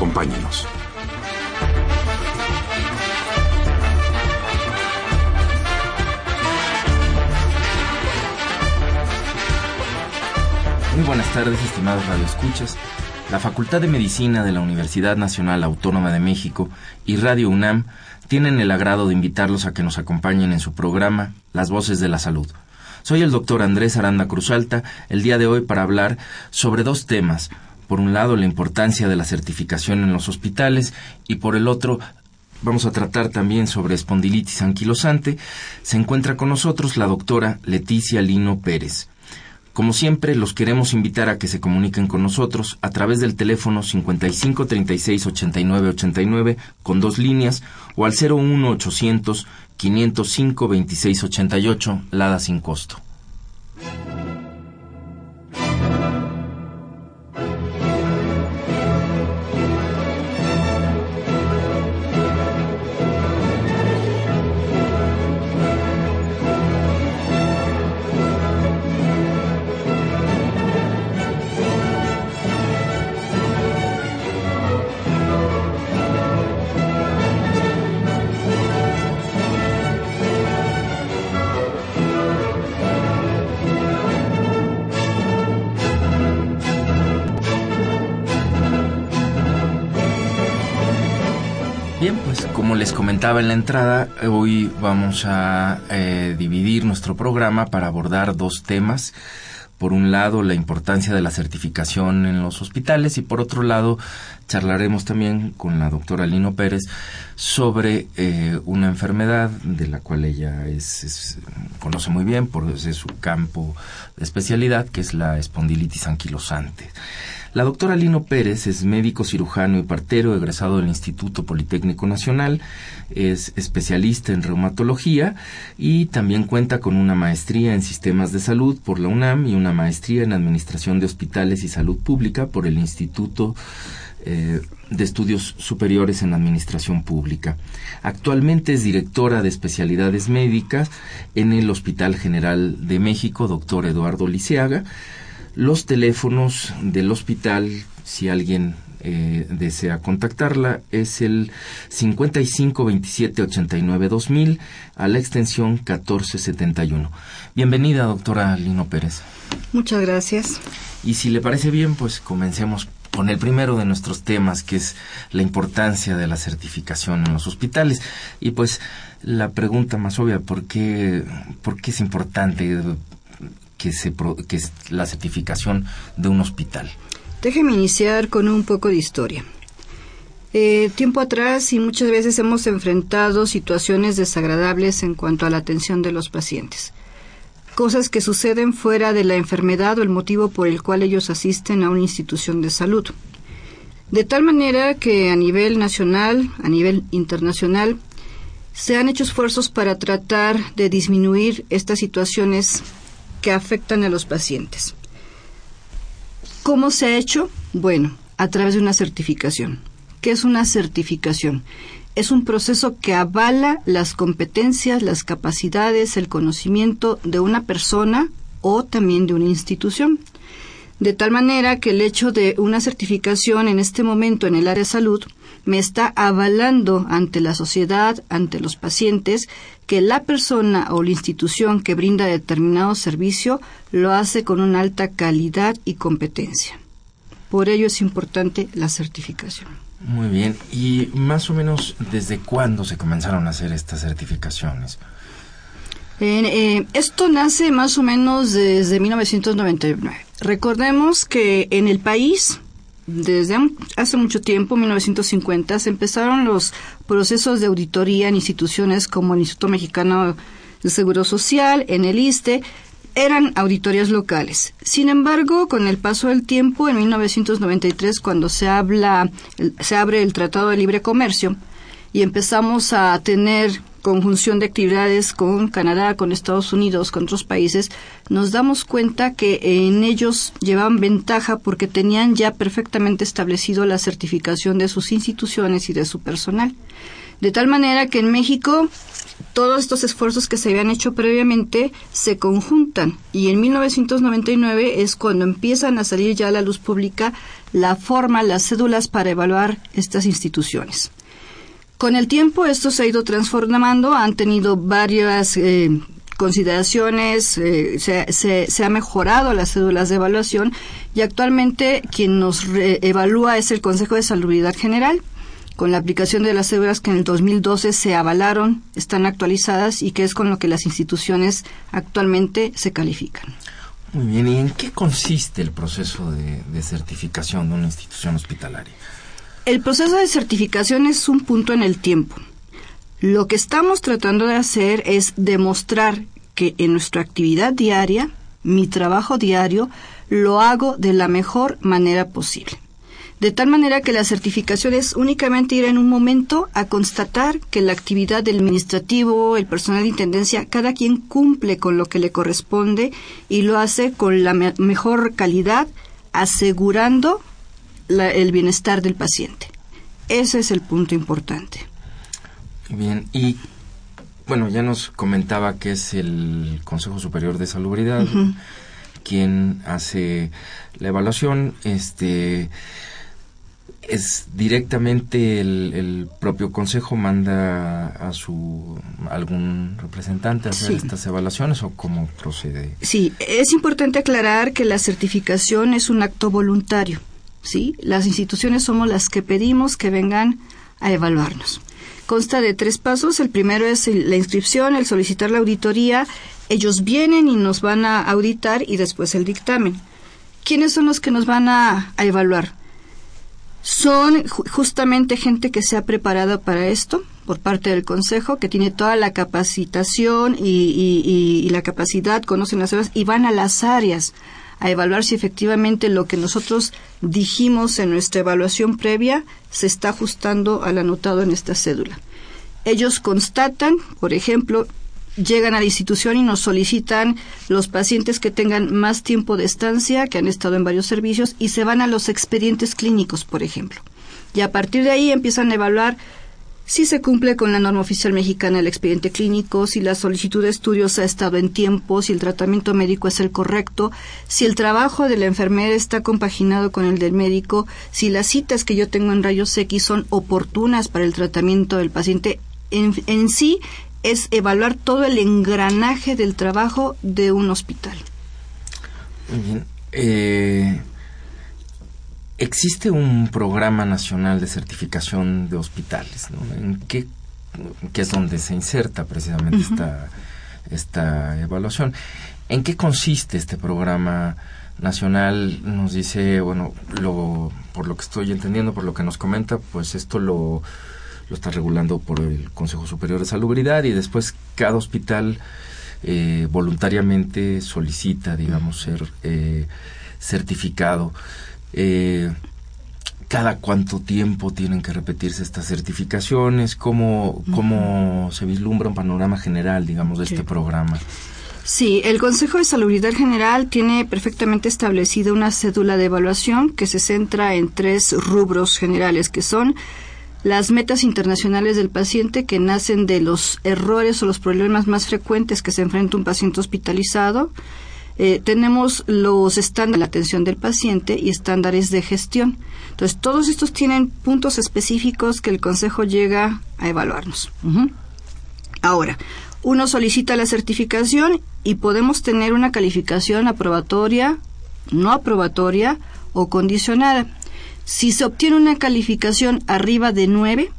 Acompáñenos. Muy buenas tardes, estimados radioescuchas. La Facultad de Medicina de la Universidad Nacional Autónoma de México y Radio UNAM tienen el agrado de invitarlos a que nos acompañen en su programa Las Voces de la Salud. Soy el doctor Andrés Aranda Cruzalta, el día de hoy para hablar sobre dos temas. Por un lado, la importancia de la certificación en los hospitales y por el otro, vamos a tratar también sobre espondilitis anquilosante. Se encuentra con nosotros la doctora Leticia Lino Pérez. Como siempre, los queremos invitar a que se comuniquen con nosotros a través del teléfono 55 36 89 89 con dos líneas o al 01 800 505 26 88, Lada sin costo. Comentaba en la entrada, hoy vamos a eh, dividir nuestro programa para abordar dos temas. Por un lado, la importancia de la certificación en los hospitales y por otro lado, charlaremos también con la doctora Lino Pérez sobre eh, una enfermedad de la cual ella es, conoce muy bien por su campo de especialidad, que es la espondilitis anquilosante. La doctora Lino Pérez es médico cirujano y partero egresado del Instituto Politécnico Nacional, es especialista en reumatología y también cuenta con una maestría en sistemas de salud por la UNAM y una maestría en administración de hospitales y salud pública por el Instituto eh, de Estudios Superiores en Administración Pública. Actualmente es directora de especialidades médicas en el Hospital General de México, doctor Eduardo Liceaga. Los teléfonos del hospital, si alguien eh, desea contactarla, es el 55 27 89 2000 a la extensión 1471. Bienvenida, doctora Lino Pérez. Muchas gracias. Y si le parece bien, pues comencemos con el primero de nuestros temas, que es la importancia de la certificación en los hospitales. Y pues la pregunta más obvia, ¿por qué, por qué es importante que, es la certificación de un hospital? Déjeme iniciar con un poco de historia. Eh, tiempo atrás y muchas veces hemos enfrentado situaciones desagradables en cuanto a la atención de los pacientes. Cosas que suceden fuera de la enfermedad o el motivo por el cual ellos asisten a una institución de salud. De tal manera que a nivel nacional, a nivel internacional, se han hecho esfuerzos para tratar de disminuir estas situaciones que afectan a los pacientes. ¿Cómo se ha hecho? Bueno, a través de una certificación. ¿Qué es una certificación? Es un proceso que avala las competencias, las capacidades, el conocimiento de una persona o también de una institución. De tal manera que el hecho de una certificación en este momento en el área de salud me está avalando ante la sociedad, ante los pacientes, que la persona o la institución que brinda determinado servicio lo hace con una alta calidad y competencia. Por ello es importante la certificación. Muy bien. ¿Y más o menos desde cuándo se comenzaron a hacer estas certificaciones? Eh, esto nace más o menos desde 1999. Recordemos que en el país desde hace mucho tiempo, 1950, se empezaron los procesos de auditoría en instituciones como el Instituto Mexicano de Seguro Social, en el ISTE, eran auditorías locales. Sin embargo, con el paso del tiempo, en 1993, cuando se, habla, se abre el Tratado de Libre Comercio y empezamos a tener conjunción de actividades con Canadá, con Estados Unidos, con otros países, nos damos cuenta que en ellos llevaban ventaja porque tenían ya perfectamente establecido la certificación de sus instituciones y de su personal. De tal manera que en México todos estos esfuerzos que se habían hecho previamente se conjuntan y en 1999 es cuando empiezan a salir ya a la luz pública la forma, las cédulas para evaluar estas instituciones. Con el tiempo esto se ha ido transformando, han tenido varias eh, consideraciones, eh, se, ha mejorado las cédulas de evaluación y actualmente quien nos evalúa es el Consejo de Salubridad General con la aplicación de las cédulas que en el 2012 se avalaron, están actualizadas y que es con lo que las instituciones actualmente se califican. Muy bien, ¿y en qué consiste el proceso de, de certificación de una institución hospitalaria? El proceso de certificación es un punto en el tiempo. Lo que estamos tratando de hacer es demostrar que en nuestra actividad diaria, mi trabajo diario, lo hago de la mejor manera posible de tal manera que la certificación es únicamente ir en un momento a constatar que la actividad del administrativo, el personal de intendencia, cada quien cumple con lo que le corresponde y lo hace con la mejor calidad, asegurando el bienestar del paciente. Ese es el punto importante. Bien, y bueno, ya nos comentaba que es el Consejo Superior de Salubridad quien hace la evaluación. Este es directamente el, propio consejo manda a su algún representante a hacer estas evaluaciones o cómo procede sí es importante aclarar que la certificación es un acto voluntario sí las instituciones somos las que pedimos que vengan a evaluarnos. Consta de tres pasos. El primero es la inscripción el solicitar la auditoría. Ellos vienen y nos van a auditar y después el dictamen. Quiénes son los que nos van a evaluar son justamente gente que se ha preparado para esto por parte del Consejo, que tiene toda la capacitación y, la capacidad, conocen las áreas y van a las áreas a evaluar si efectivamente lo que nosotros dijimos en nuestra evaluación previa se está ajustando al anotado en esta cédula. Ellos constatan, por ejemplo, llegan a la institución y nos solicitan los pacientes que tengan más tiempo de estancia, que han estado en varios servicios, y se van a los expedientes clínicos, por ejemplo. Y a partir de ahí empiezan a evaluar si se cumple con la norma oficial mexicana el expediente clínico, si la solicitud de estudios ha estado en tiempo, si el tratamiento médico es el correcto, si el trabajo de la enfermera está compaginado con el del médico, si las citas que yo tengo en rayos X son oportunas para el tratamiento del paciente. En, sí, es evaluar todo el engranaje del trabajo de un hospital. Eh, existe un programa nacional de certificación de hospitales, ¿no? ¿En qué, que es donde se inserta precisamente esta, esta evaluación. ¿En qué consiste este programa nacional? Nos dice, bueno, lo, por lo que estoy entendiendo, por lo que nos comenta, pues esto lo lo está regulando por el Consejo Superior de Salubridad y después cada hospital eh, voluntariamente solicita, digamos, ser eh, certificado. Eh, ¿Cada cuánto tiempo tienen que repetirse estas certificaciones? ¿Cómo, cómo se vislumbra un panorama general, digamos, de este programa? Sí, el Consejo de Salubridad General tiene perfectamente establecida una cédula de evaluación que se centra en tres rubros generales, que son las metas internacionales del paciente que nacen de los errores o los problemas más frecuentes que se enfrenta un paciente hospitalizado. Eh, tenemos los estándares de la atención del paciente y estándares de gestión. Entonces, todos estos tienen puntos específicos que el Consejo llega a evaluarnos. Ahora, uno solicita la certificación y podemos tener una calificación aprobatoria, no aprobatoria o condicionada. Si se obtiene una calificación arriba de 9,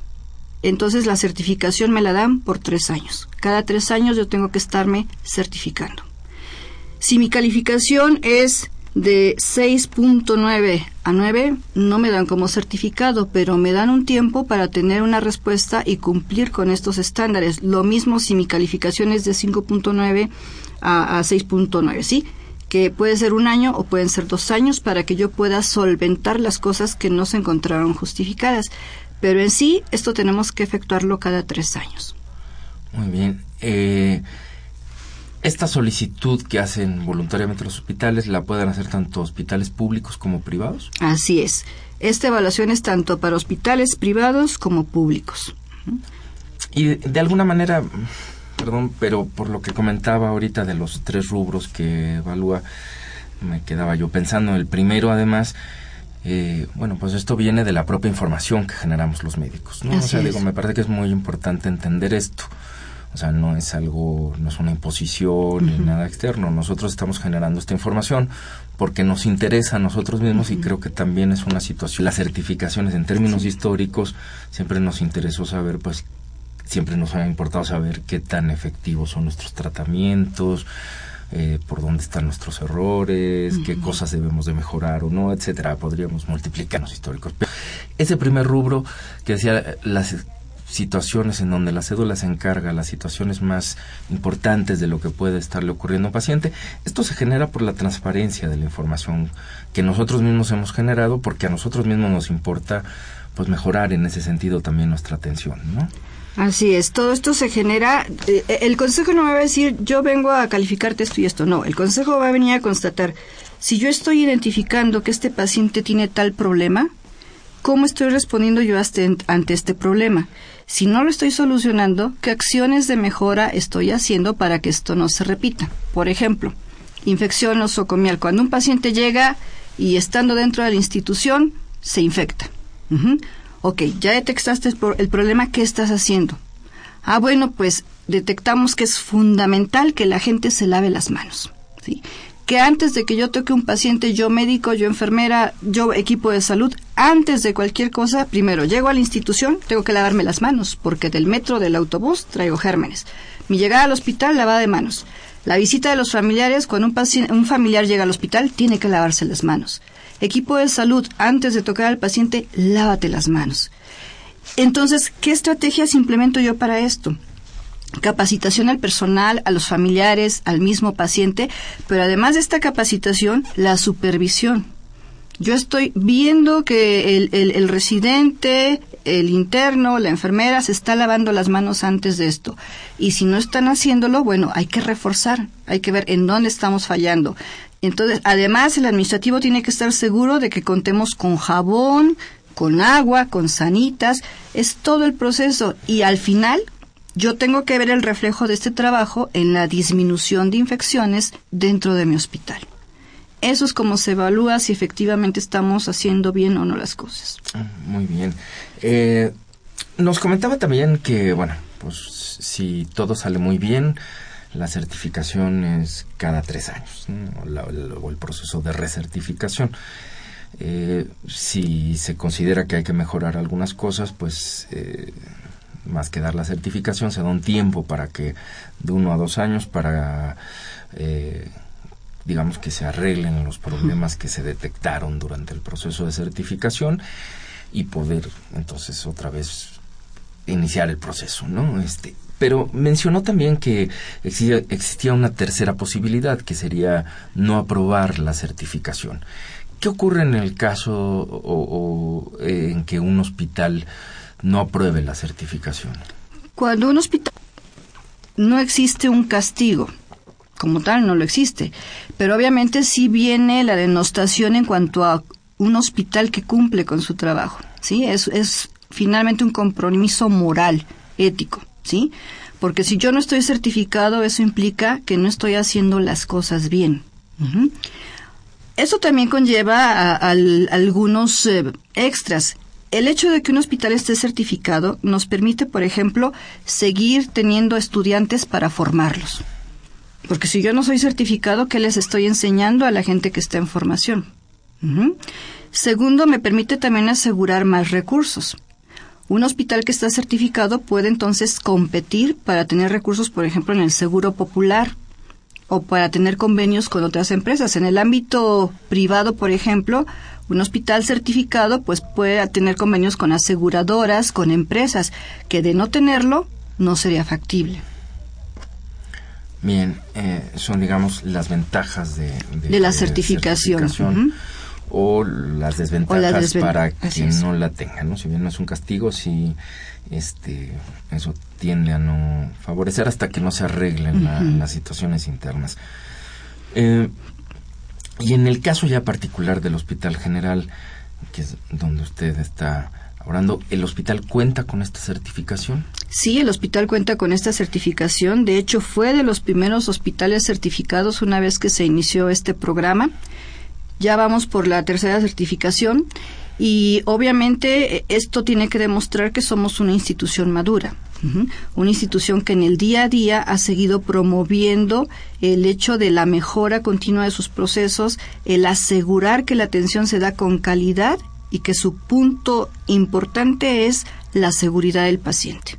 entonces la certificación me la dan por tres años. Cada tres años yo tengo que estarme certificando. Si mi calificación es de 6.9 a 9, no me dan como certificado, pero me dan un tiempo para tener una respuesta y cumplir con estos estándares. Lo mismo si mi calificación es de 5.9 a, a 6.9, ¿sí? que puede ser un año o pueden ser dos años para que yo pueda solventar las cosas que no se encontraron justificadas. Pero en sí, esto tenemos que efectuarlo cada tres años. Muy bien. Eh, esta solicitud que hacen voluntariamente los hospitales la pueden hacer tanto hospitales públicos como privados. Así es. Esta evaluación es tanto para hospitales privados como públicos. Y de, de alguna manera, perdón, pero por lo que comentaba ahorita de los tres rubros que evalúa, me quedaba yo pensando. El primero, además, eh, bueno, pues esto viene de la propia información que generamos los médicos, ¿no? Así o sea, es. digo, me parece que es muy importante entender esto. O sea, no es algo, no es una imposición ni nada externo. Nosotros estamos generando esta información porque nos interesa a nosotros mismos y creo que también es una situación. Las certificaciones en términos históricos siempre nos interesó saber, pues, siempre nos ha importado saber qué tan efectivos son nuestros tratamientos, eh, por dónde están nuestros errores, qué cosas debemos de mejorar o no, etcétera. Podríamos multiplicar los históricos. Pero ese primer rubro que decía las situaciones en donde la cédula se encarga, las situaciones más importantes de lo que puede estarle ocurriendo a un paciente, esto se genera por la transparencia de la información que nosotros mismos hemos generado porque a nosotros mismos nos importa pues mejorar en ese sentido también nuestra atención, ¿no? Así es, todo esto se genera, eh, el consejo no me va a decir yo vengo a calificarte esto y esto, no, el consejo va a venir a constatar, si yo estoy identificando que este paciente tiene tal problema, ¿cómo estoy respondiendo yo ante este problema? Si no lo estoy solucionando, ¿qué acciones de mejora estoy haciendo para que esto no se repita? Por ejemplo, infección nosocomial. Cuando un paciente llega y estando dentro de la institución, se infecta. Ok, ya detectaste el problema, ¿qué estás haciendo? Ah, bueno, pues detectamos que es fundamental que la gente se lave las manos. ¿sí? Que antes de que yo toque un paciente, yo médico, yo enfermera, yo equipo de salud, antes de cualquier cosa, primero llego a la institución, tengo que lavarme las manos, porque del metro, del autobús, traigo gérmenes. Mi llegada al hospital, lavada de manos. La visita de los familiares, cuando un, un familiar llega al hospital, tiene que lavarse las manos. Equipo de salud, antes de tocar al paciente, lávate las manos. Entonces, ¿qué estrategias implemento yo para esto? Capacitación al personal, a los familiares, al mismo paciente, pero además de esta capacitación, la supervisión. Yo estoy viendo que el, residente, el interno, la enfermera se está lavando las manos antes de esto. Y si no están haciéndolo, bueno, hay que reforzar, hay que ver en dónde estamos fallando. Entonces, además, el administrativo tiene que estar seguro de que contemos con jabón, con agua, con sanitas, es todo el proceso. Y al final, yo tengo que ver el reflejo de este trabajo en la disminución de infecciones dentro de mi hospital. Eso es como se evalúa si efectivamente estamos haciendo bien o no las cosas. Muy bien. Eh, nos comentaba también que, bueno, pues si todo sale muy bien, la certificación es cada tres años, ¿no? o el proceso de recertificación. Eh, si se considera que hay que mejorar algunas cosas, pues eh, más que dar la certificación, se da un tiempo para que, de uno a dos años, para, eh, digamos, que se arreglen los problemas que se detectaron durante el proceso de certificación y poder entonces otra vez iniciar el proceso, ¿no? Este, pero mencionó también que existía, existía una tercera posibilidad, que sería no aprobar la certificación. ¿Qué ocurre en el caso o, o, eh, en que un hospital no apruebe la certificación? Cuando un hospital no existe un castigo, como tal no lo existe, pero obviamente sí viene la denostación en cuanto a un hospital que cumple con su trabajo, ¿sí? Es, es finalmente un compromiso moral, ético, ¿sí? Porque si yo no estoy certificado, eso implica que no estoy haciendo las cosas bien. Eso también conlleva a, al- algunos eh, extras. El hecho de que un hospital esté certificado nos permite, por ejemplo, seguir teniendo estudiantes para formarlos. Porque si yo no soy certificado, ¿qué les estoy enseñando a la gente que está en formación? Segundo, me permite también asegurar más recursos. Un hospital que está certificado puede entonces competir para tener recursos, por ejemplo, en el seguro popular o para tener convenios con otras empresas. En el ámbito privado, por ejemplo, un hospital certificado pues puede tener convenios con aseguradoras, con empresas, que de no tenerlo no sería factible. Bien, eh, son digamos las ventajas de, de, la certificación, o, las desventajas para quien no la tenga, ¿no? Si bien no es un castigo, sí este eso tiende a no favorecer hasta que no se arreglen las situaciones internas. Eh, y en el caso ya particular del Hospital General, que es donde usted está hablando, ¿el hospital cuenta con esta certificación? Sí, el hospital cuenta con esta certificación. De hecho, fue de los primeros hospitales certificados una vez que se inició este programa. Ya vamos por la tercera certificación y obviamente eh, esto tiene que demostrar que somos una institución madura. Una institución que en el día a día ha seguido promoviendo el hecho de la mejora continua de sus procesos, el asegurar que la atención se da con calidad y que su punto importante es la seguridad del paciente.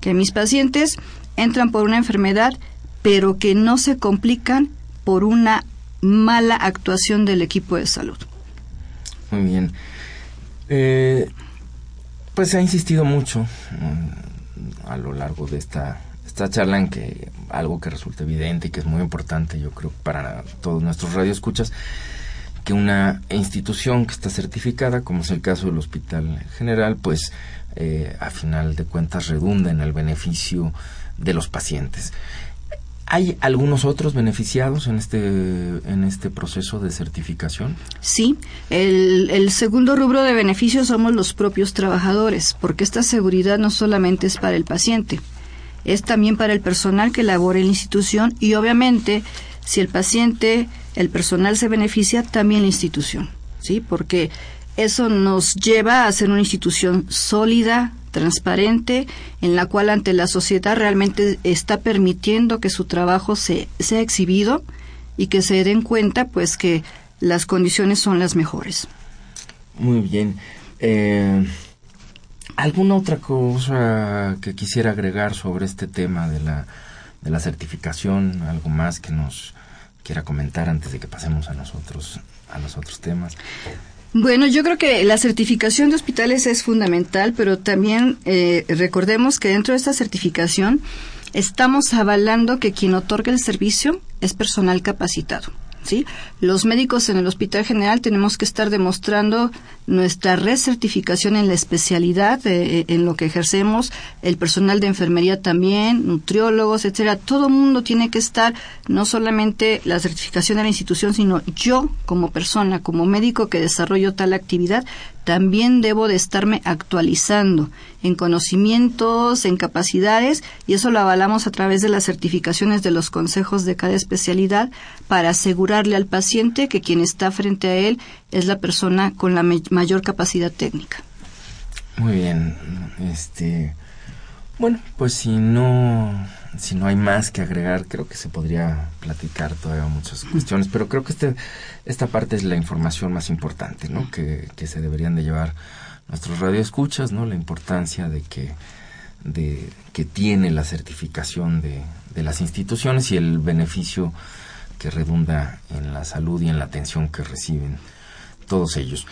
Que mis pacientes entran por una enfermedad, pero que no se complican por una mala actuación del equipo de salud. Muy bien. Eh, pues se ha insistido mucho mm, a lo largo de esta, esta charla en que algo que resulta evidente y que es muy importante, yo creo, para todos nuestros radioescuchas, que una institución que está certificada, como es el caso del Hospital General, pues eh, a final de cuentas redunda en el beneficio de los pacientes. ¿Hay algunos otros beneficiados en este, en este proceso de certificación? Sí, el, el, segundo rubro de beneficios somos los propios trabajadores, porque esta seguridad no solamente es para el paciente, es también para el personal que labora en la institución y obviamente si el paciente, el personal se beneficia, también la institución, ¿sí? Porque eso nos lleva a ser una institución sólida, transparente, en la cual ante la sociedad realmente está permitiendo que su trabajo se, sea exhibido y que se den cuenta pues que las condiciones son las mejores. Muy bien. Eh, ¿Alguna otra cosa que quisiera agregar sobre este tema de la, de la certificación? ¿Algo más que nos quiera comentar antes de que pasemos a nosotros a los otros temas? Bueno, yo creo que la certificación de hospitales es fundamental, pero también eh, recordemos que dentro de esta certificación estamos avalando que quien otorga el servicio es personal capacitado. ¿Sí? Los médicos en el Hospital General tenemos que estar demostrando nuestra recertificación en la especialidad eh, en lo que ejercemos, el personal de enfermería también, nutriólogos, etcétera. Todo mundo tiene que estar, no solamente la certificación de la institución, sino yo como persona, como médico que desarrollo tal actividad, también debo de estarme actualizando en conocimientos, en capacidades, y eso lo avalamos a través de las certificaciones de los consejos de cada especialidad para asegurarle al paciente que quien está frente a él es la persona con la mayor capacidad técnica. Muy bien, este, bueno, pues si no, si no hay más que agregar, creo que se podría platicar todavía muchas cuestiones, pero creo que este, esta parte es la información más importante, ¿no? Que, que se deberían de llevar nuestros radioescuchas, ¿no? La importancia de que, de, que tiene la certificación de, de las instituciones y el beneficio que redunda en la salud y en la atención que reciben todos ellos.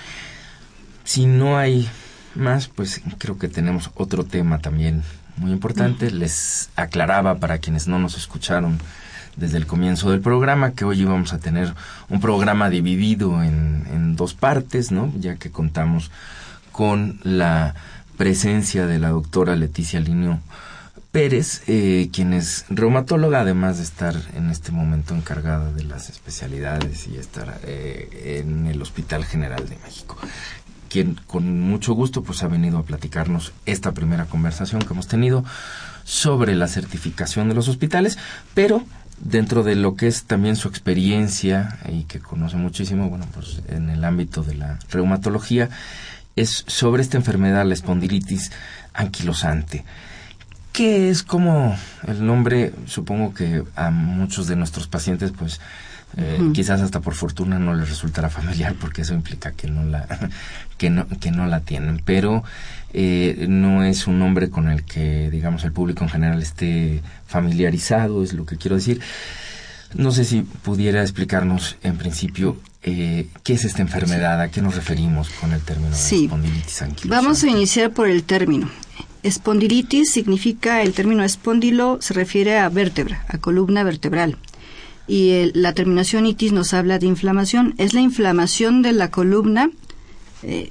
Si no hay más, pues creo que tenemos otro tema también muy importante. Les aclaraba para quienes no nos escucharon desde el comienzo del programa que hoy íbamos a tener un programa dividido en, en dos partes, ¿no? Ya que contamos con la presencia de la doctora Leticia Linio Pérez, eh, quien es reumatóloga, además de estar en este momento encargada de las especialidades y estar eh, en el Hospital General de México quien con mucho gusto pues ha venido a platicarnos esta primera conversación que hemos tenido sobre la certificación de los hospitales, pero dentro de lo que es también su experiencia y que conoce muchísimo, bueno, pues en el ámbito de la reumatología, es sobre esta enfermedad, la espondilitis anquilosante. ¿Qué es como el nombre? Supongo que a muchos de nuestros pacientes, pues, eh, quizás hasta por fortuna no les resultará familiar porque eso implica que no la que no que no la tienen. Pero eh, no es un nombre con el que digamos el público en general esté familiarizado es lo que quiero decir. No sé si pudiera explicarnos en principio eh, qué es esta enfermedad a qué nos referimos con el término sí. espondilitis Vamos a iniciar por el término. Espondilitis significa, el término espondilo se refiere a vértebra, a columna vertebral. Y la terminación itis nos habla de inflamación. Es la inflamación de la columna eh,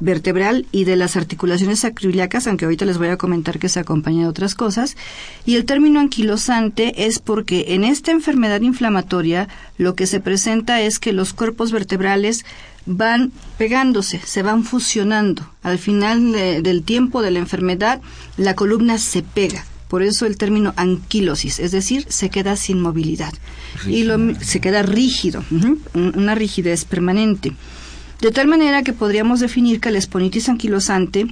vertebral y de las articulaciones acroiliacas, aunque ahorita les voy a comentar que se acompaña de otras cosas. Y el término anquilosante es porque en esta enfermedad inflamatoria lo que se presenta es que los cuerpos vertebrales van pegándose, se van fusionando. Al final del tiempo de la enfermedad, la columna se pega. Por eso el término anquilosis, es decir, se queda sin movilidad. Y se queda rígido, una rigidez permanente. De tal manera que podríamos definir que la esponitis anquilosante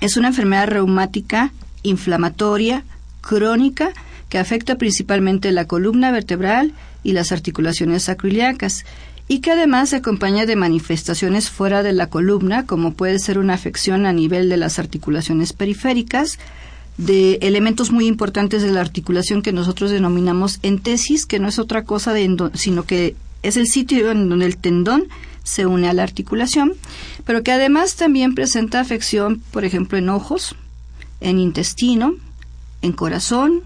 es una enfermedad reumática, inflamatoria, crónica, que afecta principalmente la columna vertebral y las articulaciones sacroiliacas y que además se acompaña de manifestaciones fuera de la columna, como puede ser una afección a nivel de las articulaciones periféricas, de elementos muy importantes de la articulación que nosotros denominamos entesis, que no es otra cosa sino que es el sitio en donde el tendón se une a la articulación, pero que además también presenta afección, por ejemplo, en ojos, en intestino, en corazón,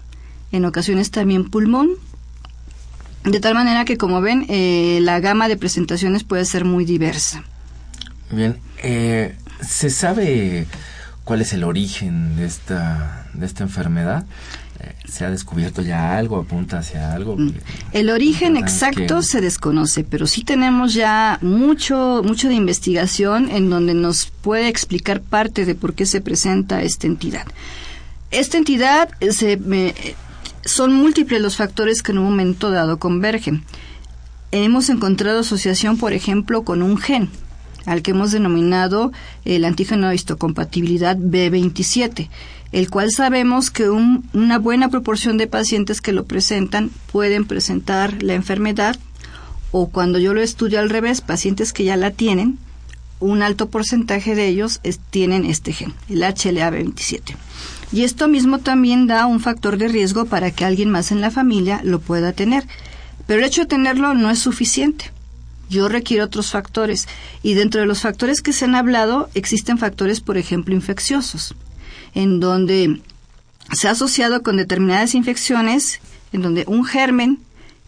en ocasiones también pulmón, de tal manera que, como ven, eh, la gama de presentaciones puede ser muy diversa. Bien, eh, ¿se sabe cuál es el origen de esta, de esta enfermedad? Eh, ¿Se ha descubierto ya algo? ¿Apunta hacia algo? Mm. El origen exacto se desconoce, pero sí tenemos ya mucho, mucho de investigación en donde nos puede explicar parte de por qué se presenta esta entidad. Esta entidad se, son múltiples los factores que en un momento dado convergen. Hemos encontrado asociación, por ejemplo, con un gen, al que hemos denominado el antígeno histocompatibilidad B27 el cual sabemos que una buena proporción de pacientes que lo presentan pueden presentar la enfermedad o cuando yo lo estudio al revés, pacientes que ya la tienen, un alto porcentaje de ellos tienen este gen, el HLA27. Y esto mismo también da un factor de riesgo para que alguien más en la familia lo pueda tener. Pero el hecho de tenerlo no es suficiente. Yo requiero otros factores. Y dentro de los factores que se han hablado, existen factores, por ejemplo, infecciosos en donde se ha asociado con determinadas infecciones, en donde un germen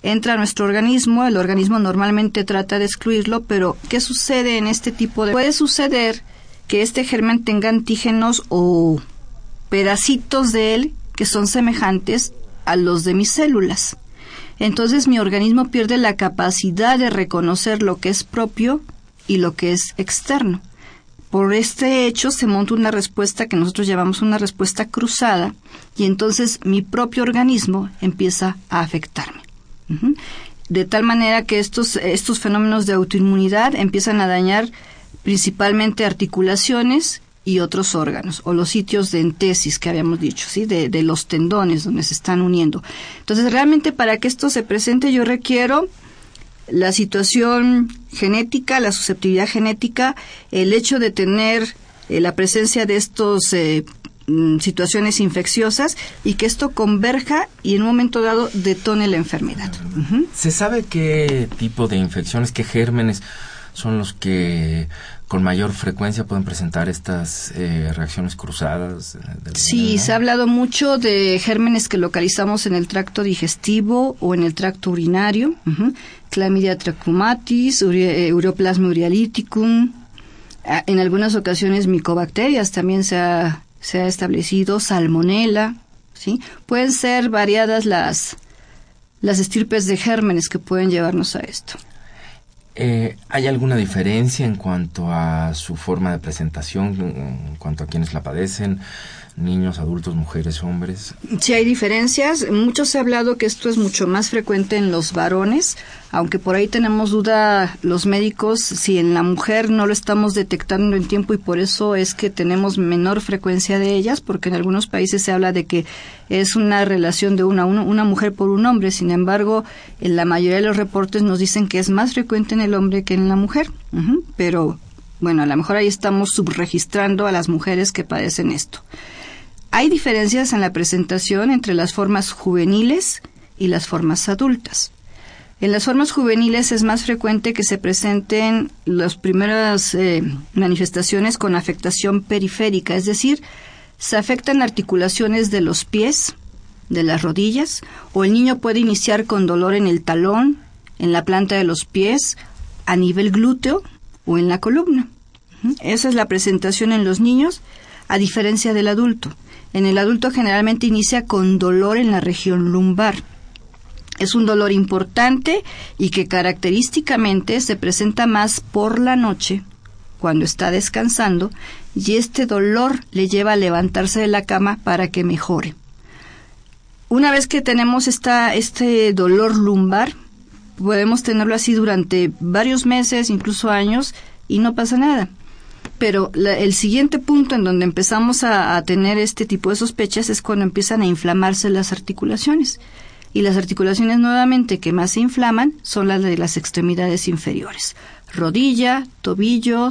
entra a nuestro organismo, el organismo normalmente trata de excluirlo, pero ¿qué sucede en este tipo de... Puede suceder que este germen tenga antígenos o pedacitos de él que son semejantes a los de mis células. Entonces mi organismo pierde la capacidad de reconocer lo que es propio y lo que es externo por este hecho se monta una respuesta que nosotros llamamos una respuesta cruzada y entonces mi propio organismo empieza a afectarme. De tal manera que estos, estos fenómenos de autoinmunidad empiezan a dañar principalmente articulaciones y otros órganos, o los sitios de entesis que habíamos dicho, ¿sí? de, los tendones donde se están uniendo. Entonces, realmente para que esto se presente yo requiero la situación genética, la susceptibilidad genética, el hecho de tener eh, la presencia de estos eh, mm, situaciones infecciosas y que esto converja y en un momento dado detone la enfermedad. ¿Se sabe qué tipo de infecciones, qué gérmenes son los que con mayor frecuencia pueden presentar estas eh, reacciones cruzadas. sí, se ha hablado mucho de gérmenes que localizamos en el tracto digestivo o en el tracto urinario. Clamidia trachomatis, eh, Uroplasma urialiticum. En algunas ocasiones micobacterias también se ha, se ha establecido, salmonela. ¿sí? Pueden ser variadas las, las estirpes de gérmenes que pueden llevarnos a esto. Eh, ¿Hay alguna diferencia en cuanto a su forma de presentación, en cuanto a quienes la padecen? Niños, adultos, mujeres, hombres. Sí hay diferencias. Mucho se ha hablado que esto es mucho más frecuente en los varones, aunque por ahí tenemos duda los médicos si en la mujer no lo estamos detectando en tiempo y por eso es que tenemos menor frecuencia de ellas, porque en algunos países se habla de que es una relación de una, una, mujer por un hombre. Sin embargo, en la mayoría de los reportes nos dicen que es más frecuente en el hombre que en la mujer. Pero bueno, a lo mejor ahí estamos subregistrando a las mujeres que padecen esto. Hay diferencias en la presentación entre las formas juveniles y las formas adultas. En las formas juveniles es más frecuente que se presenten las primeras eh, manifestaciones con afectación periférica, es decir, se afectan articulaciones de los pies, de las rodillas, o el niño puede iniciar con dolor en el talón, en la planta de los pies, a nivel glúteo o en la columna. Esa es la presentación en los niños, a diferencia del adulto. En el adulto generalmente inicia con dolor en la región lumbar. Es un dolor importante y que característicamente se presenta más por la noche, cuando está descansando, y este dolor le lleva a levantarse de la cama para que mejore. Una vez que tenemos esta, este dolor lumbar, podemos tenerlo así durante varios meses, incluso años, y no pasa nada. Pero el siguiente punto en donde empezamos a, tener este tipo de sospechas es cuando empiezan a inflamarse las articulaciones. Y las articulaciones nuevamente que más se inflaman son las de las extremidades inferiores. Rodilla, tobillo,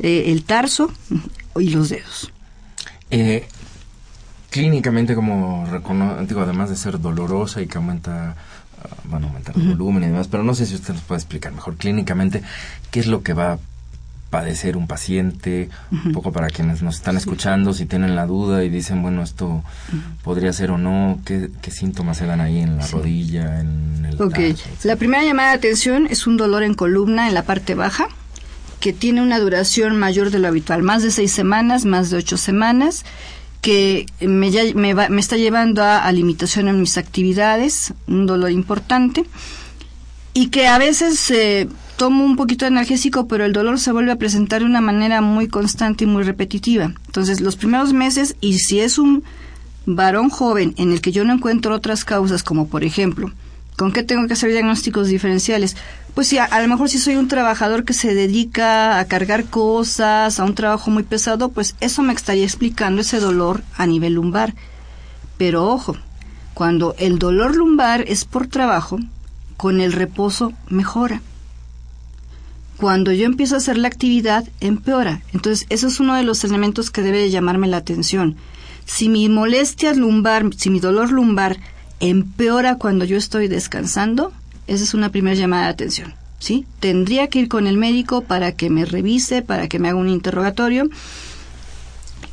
eh, el tarso y los dedos. Eh, clínicamente, como digo, además de ser dolorosa y que aumenta, ah, bueno, aumenta el volumen y demás, pero no sé si usted nos puede explicar mejor clínicamente qué es lo que va padecer un paciente, un poco para quienes nos están escuchando, si tienen la duda y dicen, bueno, esto podría ser o no, ¿qué, síntomas se dan ahí en la rodilla, en el Ok, la primera llamada de atención es un dolor en columna en la parte baja, que tiene una duración mayor de lo habitual, más de seis semanas, más de ocho semanas, que me, me, me está llevando a, a limitación en mis actividades, un dolor importante, y que a veces... Eh, tomo un poquito de analgésico, pero el dolor se vuelve a presentar de una manera muy constante y muy repetitiva. Entonces, los primeros meses, y si es un varón joven en el que yo no encuentro otras causas, como por ejemplo, ¿con qué tengo que hacer diagnósticos diferenciales? Pues sí, a, lo mejor si soy un trabajador que se dedica a cargar cosas, a un trabajo muy pesado, pues eso me estaría explicando ese dolor a nivel lumbar. Pero ojo, cuando el dolor lumbar es por trabajo, con el reposo mejora cuando yo empiezo a hacer la actividad, empeora. Entonces, eso es uno de los elementos que debe de llamarme la atención. Si mi molestia lumbar, si mi dolor lumbar empeora cuando yo estoy descansando, esa es una primera llamada de atención. ¿sí? Tendría que ir con el médico para que me revise, para que me haga un interrogatorio.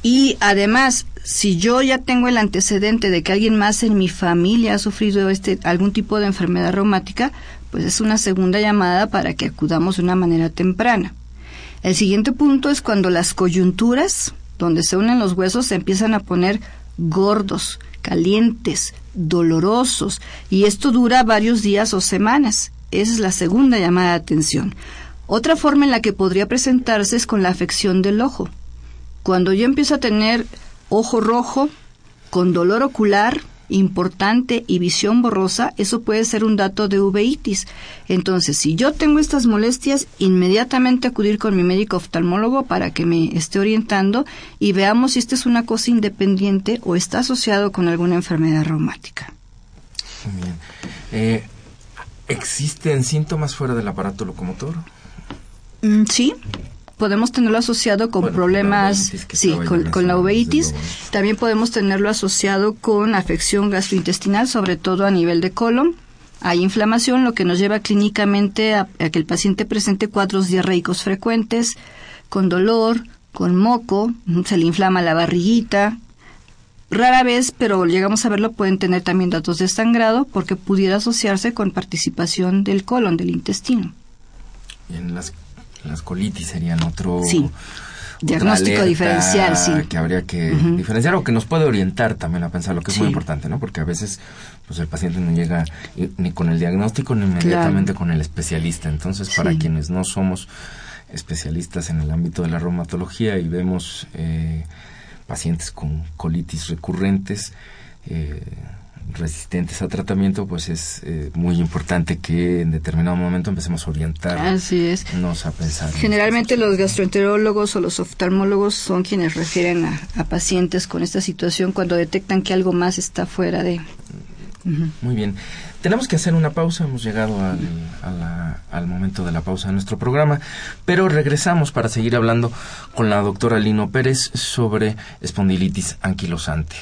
Y además, si yo ya tengo el antecedente de que alguien más en mi familia ha sufrido este algún tipo de enfermedad reumática, pues es una segunda llamada para que acudamos de una manera temprana. El siguiente punto es cuando las coyunturas, donde se unen los huesos, se empiezan a poner gordos, calientes, dolorosos, y esto dura varios días o semanas. Esa es la segunda llamada de atención. Otra forma en la que podría presentarse es con la afección del ojo. Cuando yo empiezo a tener ojo rojo, con dolor ocular, importante y visión borrosa, eso puede ser un dato de uveitis. Entonces, si yo tengo estas molestias, inmediatamente acudir con mi médico oftalmólogo para que me esté orientando y veamos si esta es una cosa independiente o está asociado con alguna enfermedad reumática. Bien. Eh, ¿Existen síntomas fuera del aparato locomotor? Mm, sí, podemos tenerlo asociado con problemas, sí, con, la uveitis. También podemos tenerlo asociado con afección gastrointestinal, sobre todo a nivel de colon. Hay inflamación, lo que nos lleva clínicamente a, que el paciente presente cuadros diarreicos frecuentes, con dolor, con moco, se le inflama la barriguita. Rara vez, pero llegamos a verlo, pueden tener también datos de sangrado porque pudiera asociarse con participación del colon, del intestino. Y en las las colitis serían otro... Sí. Diagnóstico diferencial, sí. Que habría que diferenciar o que nos puede orientar también a pensar lo que es muy importante, ¿no? Porque a veces pues el paciente no llega ni con el diagnóstico ni inmediatamente con el especialista. Entonces, para quienes no somos especialistas en el ámbito de la reumatología y vemos eh, pacientes con colitis recurrentes, eh, resistentes a tratamiento, pues es eh, muy importante que en determinado momento empecemos a orientar. Así es. a pensar. Generalmente los gastroenterólogos o los oftalmólogos son quienes refieren a, pacientes con esta situación cuando detectan que algo más está fuera de. Muy bien. Tenemos que hacer una pausa, hemos llegado al, al, momento de la pausa de nuestro programa, pero regresamos para seguir hablando con la doctora Lino Pérez sobre espondilitis anquilosante.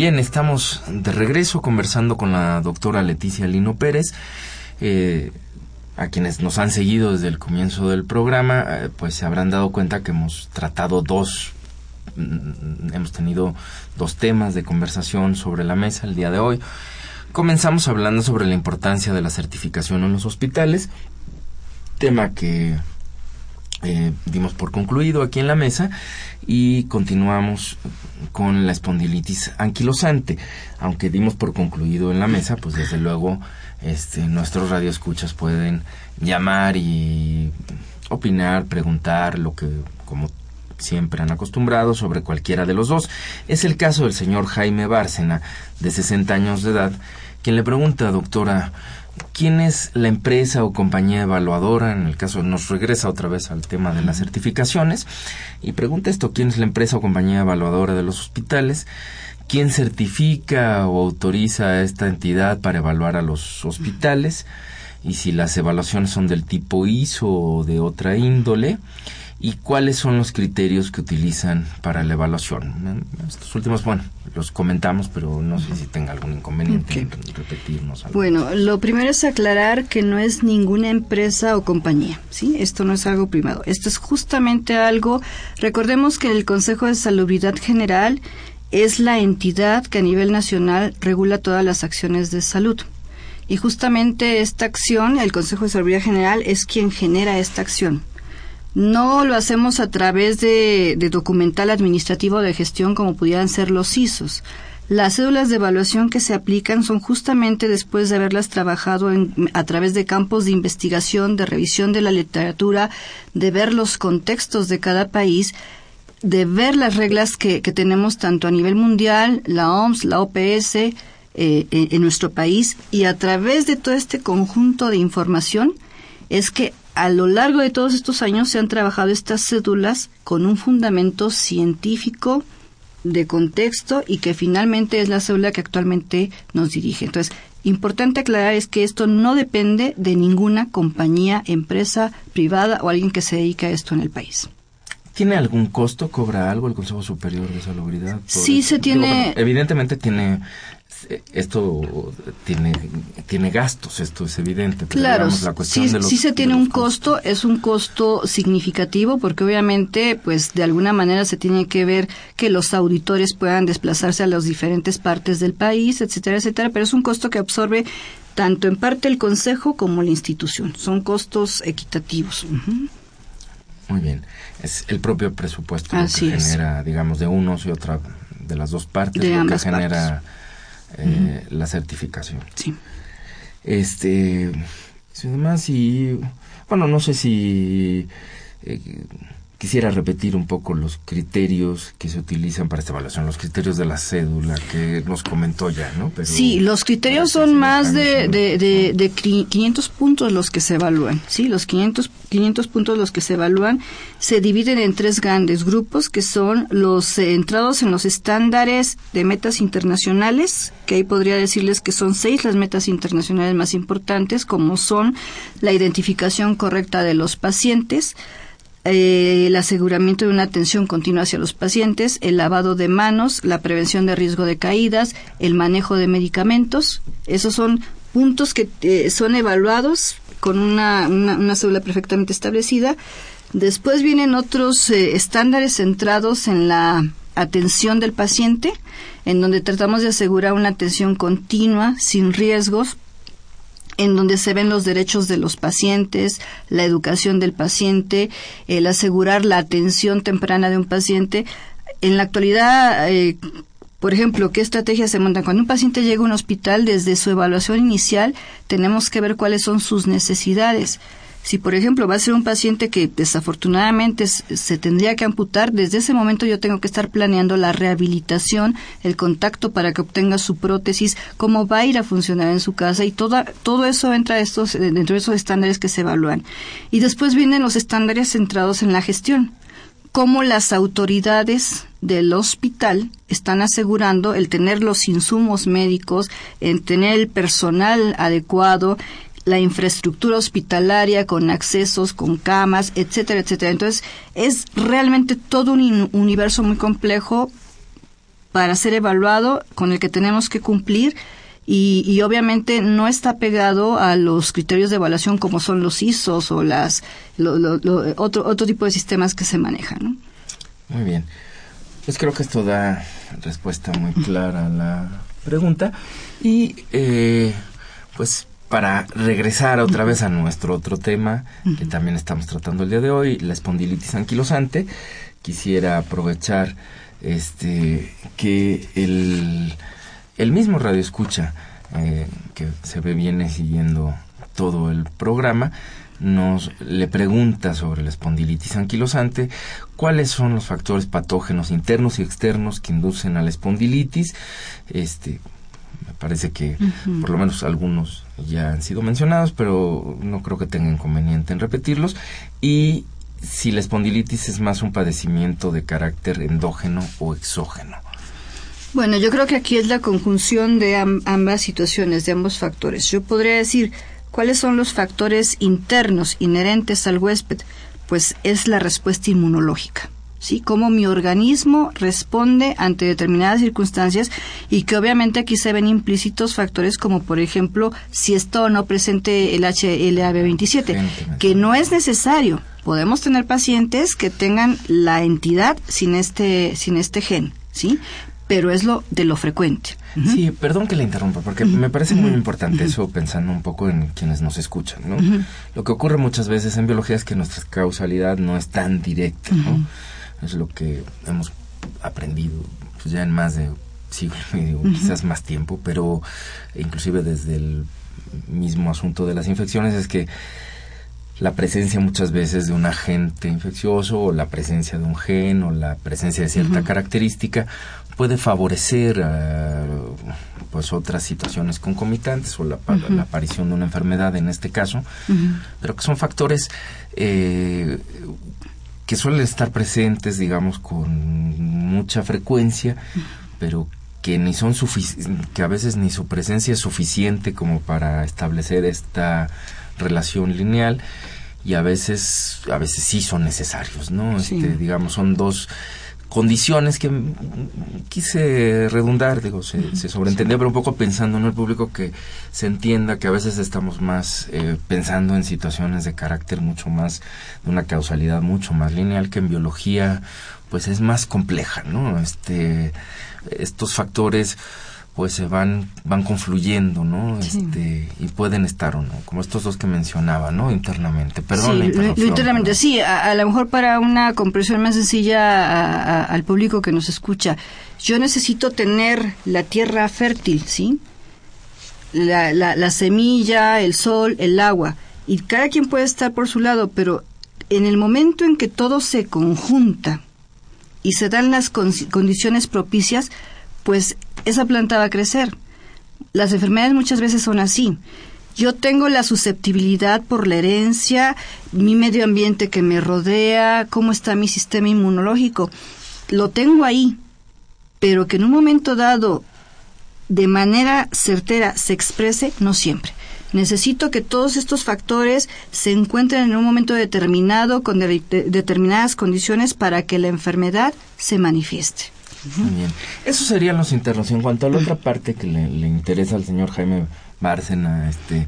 Bien, estamos de regreso conversando con la doctora Leticia Lino Pérez. Eh, a quienes nos han seguido desde el comienzo del programa, eh, pues se habrán dado cuenta que hemos tratado dos, mm, hemos tenido dos temas de conversación sobre la mesa el día de hoy. Comenzamos hablando sobre la importancia de la certificación en los hospitales, tema que eh, dimos por concluido aquí en la mesa y continuamos con la espondilitis anquilosante. Aunque dimos por concluido en la mesa, pues desde luego este, nuestros radioescuchas pueden llamar y opinar, preguntar lo que como siempre han acostumbrado sobre cualquiera de los dos. Es el caso del señor Jaime Bárcena, de 60 años de edad, quien le pregunta, doctora, ¿quién es la empresa o compañía evaluadora? En el caso, nos regresa otra vez al tema de las certificaciones y pregunta esto, ¿quién es la empresa o compañía evaluadora de los hospitales? quién certifica o autoriza a esta entidad para evaluar a los hospitales y si las evaluaciones son del tipo ISO o de otra índole y cuáles son los criterios que utilizan para la evaluación. Estos últimos, bueno, los comentamos, pero no sé si tenga algún inconveniente en repetirnos. Algo. Bueno, lo primero es aclarar que no es ninguna empresa o compañía, ¿sí? Esto no es algo primado. Esto es justamente algo, recordemos que el Consejo de Salubridad General es la entidad que a nivel nacional regula todas las acciones de salud. Y justamente esta acción, el Consejo de Salud General, es quien genera esta acción. No lo hacemos a través de, documental administrativo de gestión como pudieran ser los ISOs. Las cédulas de evaluación que se aplican son justamente después de haberlas trabajado a través de campos de investigación, de revisión de la literatura, de ver los contextos de cada país de ver las reglas que, que tenemos tanto a nivel mundial, la OMS, la OPS, eh, en nuestro país, y a través de todo este conjunto de información es que a lo largo de todos estos años se han trabajado estas cédulas con un fundamento científico de contexto y que finalmente es la cédula que actualmente nos dirige. Entonces, importante aclarar es que esto no depende de ninguna compañía, empresa privada o alguien que se dedica a esto en el país. ¿Tiene algún costo? ¿Cobra algo el Consejo Superior de Salubridad? Sí, se tiene... evidentemente tiene esto tiene tiene gastos, esto es evidente. claro, la sí, sí se tiene un costo, es un costo significativo porque obviamente, pues de alguna manera se tiene que ver que los auditores puedan desplazarse a las diferentes partes del país, etcétera, etcétera, pero es un costo que absorbe tanto en parte el Consejo como la institución. Son costos equitativos. Muy bien. Es el propio presupuesto lo que genera, digamos, de unos y otra de las dos partes, lo que genera eh, la certificación. Sí. Este, además, y bueno, no sé si eh, Quisiera repetir un poco los criterios que se utilizan para esta evaluación, los criterios de la cédula que nos comentó ya, ¿no? sí, los criterios son más de, de, de, 500 puntos los que se evalúan, ¿sí? Los 500, 500 puntos los que se evalúan se dividen en tres grandes grupos que son los centrados en los estándares de metas internacionales, que ahí podría decirles que son seis las metas internacionales más importantes, como son la identificación correcta de los pacientes, eh, el aseguramiento de una atención continua hacia los pacientes, el lavado de manos, la prevención de riesgo de caídas, el manejo de medicamentos. Esos son puntos que eh, son evaluados con una, una, célula perfectamente establecida. Después vienen otros eh, estándares centrados en la atención del paciente, en donde tratamos de asegurar una atención continua, sin riesgos, en donde se ven los derechos de los pacientes, la educación del paciente, el asegurar la atención temprana de un paciente. En la actualidad, eh, por ejemplo, ¿qué estrategias se montan? Cuando un paciente llega a un hospital, desde su evaluación inicial, tenemos que ver cuáles son sus necesidades. Si, por ejemplo, va a ser un paciente que desafortunadamente se tendría que amputar, desde ese momento yo tengo que estar planeando la rehabilitación, el contacto para que obtenga su prótesis, cómo va a ir a funcionar en su casa y toda, todo eso entra estos, dentro de esos estándares que se evalúan. Y después vienen los estándares centrados en la gestión cómo las autoridades del hospital están asegurando el tener los insumos médicos, el tener el personal adecuado, la infraestructura hospitalaria con accesos, con camas, etcétera, etcétera. Entonces, es realmente todo un universo muy complejo para ser evaluado, con el que tenemos que cumplir y, obviamente no está pegado a los criterios de evaluación como son los ISOs o las otro, otro tipo de sistemas que se manejan. Muy bien. Pues creo que esto da respuesta muy clara a la pregunta. Y eh, pues para regresar otra vez a nuestro otro tema que también estamos tratando el día de hoy, la espondilitis anquilosante, quisiera aprovechar este que el el mismo Radio Escucha, eh, que se ve viene siguiendo todo el programa, nos le pregunta sobre la espondilitis anquilosante, cuáles son los factores patógenos internos y externos que inducen a la espondilitis. Este, me parece que por lo menos algunos ya han sido mencionados, pero no creo que tenga inconveniente en repetirlos. Y si la espondilitis es más un padecimiento de carácter endógeno o exógeno. Bueno, yo creo que aquí es la conjunción de ambas situaciones, de ambos factores. Yo podría decir, ¿cuáles son los factores internos inherentes al huésped? Pues es la respuesta inmunológica. ¿Sí? Cómo mi organismo responde ante determinadas circunstancias y que obviamente aquí se ven implícitos factores como, por ejemplo, si está o no presente el HLA-B27, que no es necesario. Podemos tener pacientes que tengan la entidad sin este, sin este gen, ¿sí? pero es lo de lo frecuente. Sí, perdón que le interrumpa, porque me parece muy importante eso pensando un poco en quienes nos escuchan, ¿no? Lo que ocurre muchas veces en biología es que nuestra causalidad no es tan directa, ¿no? Es lo que hemos aprendido pues, ya en más de siglo y quizás más tiempo, pero inclusive desde el mismo asunto de las infecciones es que la presencia muchas veces de un agente infeccioso o la presencia de un gen o la presencia de cierta característica puede favorecer eh, pues otras situaciones concomitantes o la, aparición de una enfermedad en este caso, pero que son factores eh, que suelen estar presentes, digamos, con mucha frecuencia, pero que ni son que a veces ni su presencia es suficiente como para establecer esta relación lineal y a veces a veces sí son necesarios, ¿no? Este, digamos son dos condiciones que quise redundar, digo, se, se sobreentendía, pero un poco pensando en el público que se entienda que a veces estamos más eh, pensando en situaciones de carácter mucho más, de una causalidad mucho más lineal que en biología, pues es más compleja, ¿no? Este, estos factores pues se van van confluyendo, ¿no? Este, y pueden estar o no, como estos dos que mencionaba, ¿no? Internamente. Perdón sí, internamente, sí, a, lo mejor para una comprensión más sencilla al público que nos escucha, yo necesito tener la tierra fértil, ¿sí? La, la, la semilla, el sol, el agua, y cada quien puede estar por su lado, pero en el momento en que todo se conjunta y se dan las condiciones propicias, pues esa planta va a crecer. Las enfermedades muchas veces son así. Yo tengo la susceptibilidad por la herencia, mi medio ambiente que me rodea, cómo está mi sistema inmunológico. Lo tengo ahí, pero que en un momento dado, de manera certera, se exprese, no siempre. Necesito que todos estos factores se encuentren en un momento determinado, con determinadas condiciones, para que la enfermedad se manifieste. Muy bien. Esos serían los internos. En cuanto a la otra parte que le, interesa al señor Jaime Bárcena, este,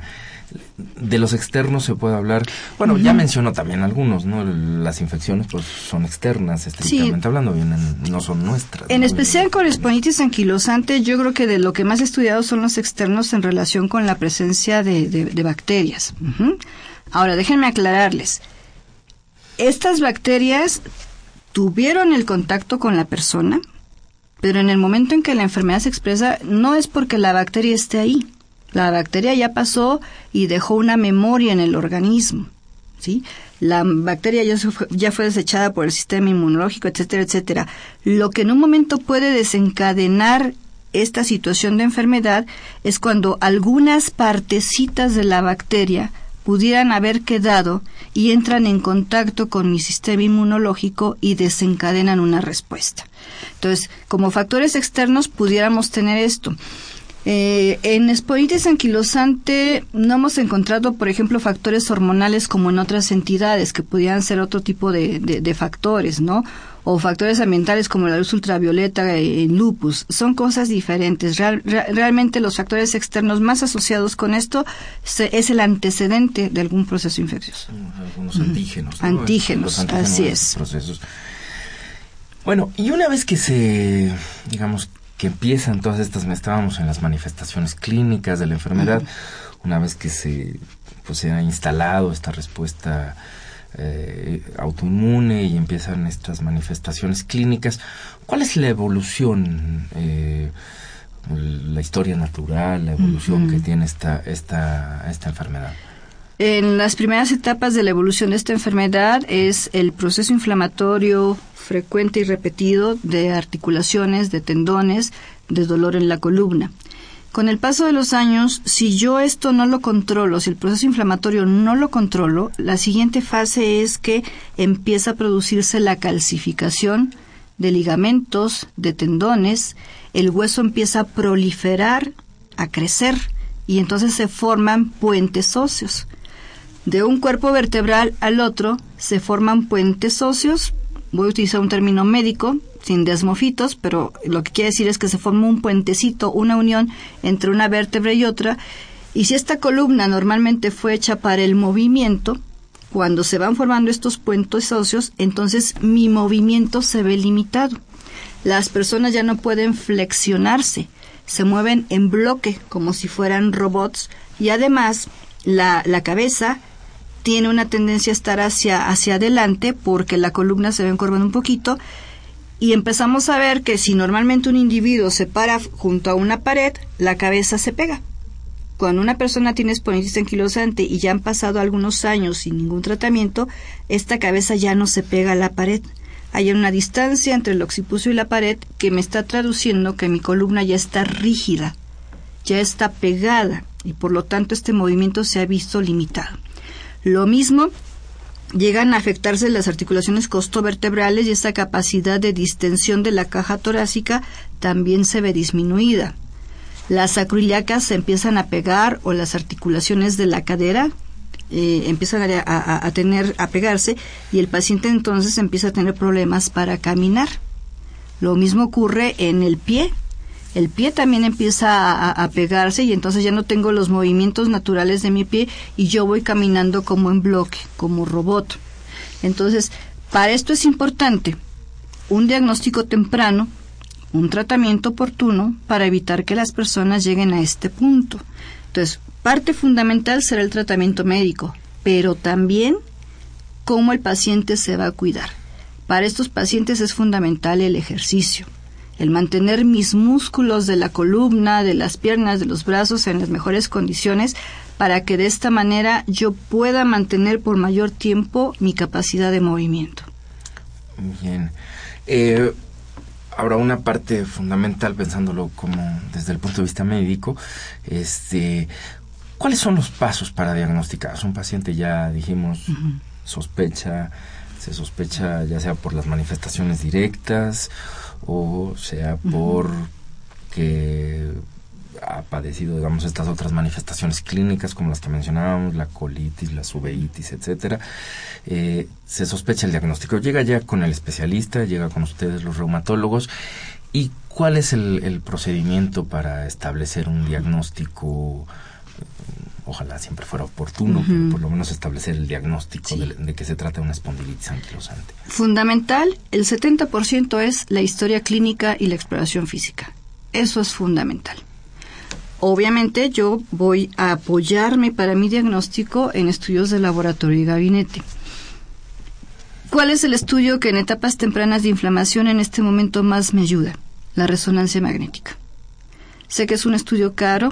de los externos se puede hablar. Bueno, ya mencionó también algunos, ¿no? Las infecciones pues son externas, estrictamente hablando, vienen, no son nuestras. En especial con esponitis anquilosante, yo creo que de lo que más he estudiado son los externos en relación con la presencia de, bacterias. Ahora, déjenme aclararles. Estas bacterias tuvieron el contacto con la persona, pero en el momento en que la enfermedad se expresa, no es porque la bacteria esté ahí. La bacteria ya pasó y dejó una memoria en el organismo. ¿sí? La bacteria ya fue, ya fue desechada por el sistema inmunológico, etcétera, etcétera. Lo que en un momento puede desencadenar esta situación de enfermedad es cuando algunas partecitas de la bacteria pudieran haber quedado y entran en contacto con mi sistema inmunológico y desencadenan una respuesta. Entonces, como factores externos pudiéramos tener esto. Eh, en esporitis anquilosante no hemos encontrado, por ejemplo, factores hormonales como en otras entidades, que pudieran ser otro tipo de, de, factores, ¿no? O factores ambientales como la luz ultravioleta en lupus. Son cosas diferentes. realmente los factores externos más asociados con esto es el antecedente de algún proceso infeccioso. Algunos antígenos. Antígenos, así es. Bueno, y una vez que se, digamos, que empiezan todas estas, estábamos en las manifestaciones clínicas de la enfermedad, una vez que se, pues, se ha instalado esta respuesta eh, autoinmune y empiezan estas manifestaciones clínicas, ¿cuál es la evolución, eh, la historia natural, la evolución que tiene esta, esta, esta enfermedad? En las primeras etapas de la evolución de esta enfermedad es el proceso inflamatorio frecuente y repetido de articulaciones, de tendones, de dolor en la columna. Con el paso de los años, si yo esto no lo controlo, si el proceso inflamatorio no lo controlo, la siguiente fase es que empieza a producirse la calcificación de ligamentos, de tendones, el hueso empieza a proliferar, a crecer, y entonces se forman puentes óseos. De un cuerpo vertebral al otro se forman puentes óseos voy a utilizar un término médico, sin desmofitos, pero lo que quiere decir es que se forma un puentecito, una unión entre una vértebra y otra, y si esta columna normalmente fue hecha para el movimiento, cuando se van formando estos puentes óseos, entonces mi movimiento se ve limitado. Las personas ya no pueden flexionarse, se mueven en bloque como si fueran robots y además la, la cabeza tiene una tendencia a estar hacia, hacia adelante porque la columna se ve encorvando un poquito y empezamos a ver que si normalmente un individuo se para junto a una pared, la cabeza se pega. Cuando una persona tiene espondilitis anquilosante y ya han pasado algunos años sin ningún tratamiento, esta cabeza ya no se pega a la pared. Hay una distancia entre el occipucio y la pared que me está traduciendo que mi columna ya está rígida, ya está pegada y por lo tanto este movimiento se ha visto limitado. Lo mismo llegan a afectarse las articulaciones costovertebrales y esta capacidad de distensión de la caja torácica también se ve disminuida. Las acroiliacas se empiezan a pegar o las articulaciones de la cadera eh, empiezan a, tener a pegarse y el paciente entonces empieza a tener problemas para caminar. Lo mismo ocurre en el pie el pie también empieza a, pegarse y entonces ya no tengo los movimientos naturales de mi pie y yo voy caminando como en bloque, como robot. Entonces, para esto es importante un diagnóstico temprano, un tratamiento oportuno para evitar que las personas lleguen a este punto. Entonces, parte fundamental será el tratamiento médico, pero también cómo el paciente se va a cuidar. Para estos pacientes es fundamental el ejercicio el mantener mis músculos de la columna, de las piernas, de los brazos en las mejores condiciones para que de esta manera yo pueda mantener por mayor tiempo mi capacidad de movimiento. Bien. Eh, ahora una parte fundamental pensándolo como desde el punto de vista médico, este, ¿cuáles son los pasos para diagnosticar? Un paciente ya dijimos sospecha, se sospecha ya sea por las manifestaciones directas o sea por que ha padecido, digamos, estas otras manifestaciones clínicas como las que mencionábamos, la colitis, la uveitis, etcétera, eh, se sospecha el diagnóstico. Llega ya con el especialista, llega con ustedes los reumatólogos. ¿Y cuál es el procedimiento para establecer un diagnóstico ojalá siempre fuera oportuno, por lo menos establecer el diagnóstico de, que se trata de una espondilitis anquilosante. Fundamental, el 70% es la historia clínica y la exploración física. Eso es fundamental. Obviamente yo voy a apoyarme para mi diagnóstico en estudios de laboratorio y gabinete. ¿Cuál es el estudio que en etapas tempranas de inflamación en este momento más me ayuda? La resonancia magnética. Sé que es un estudio caro,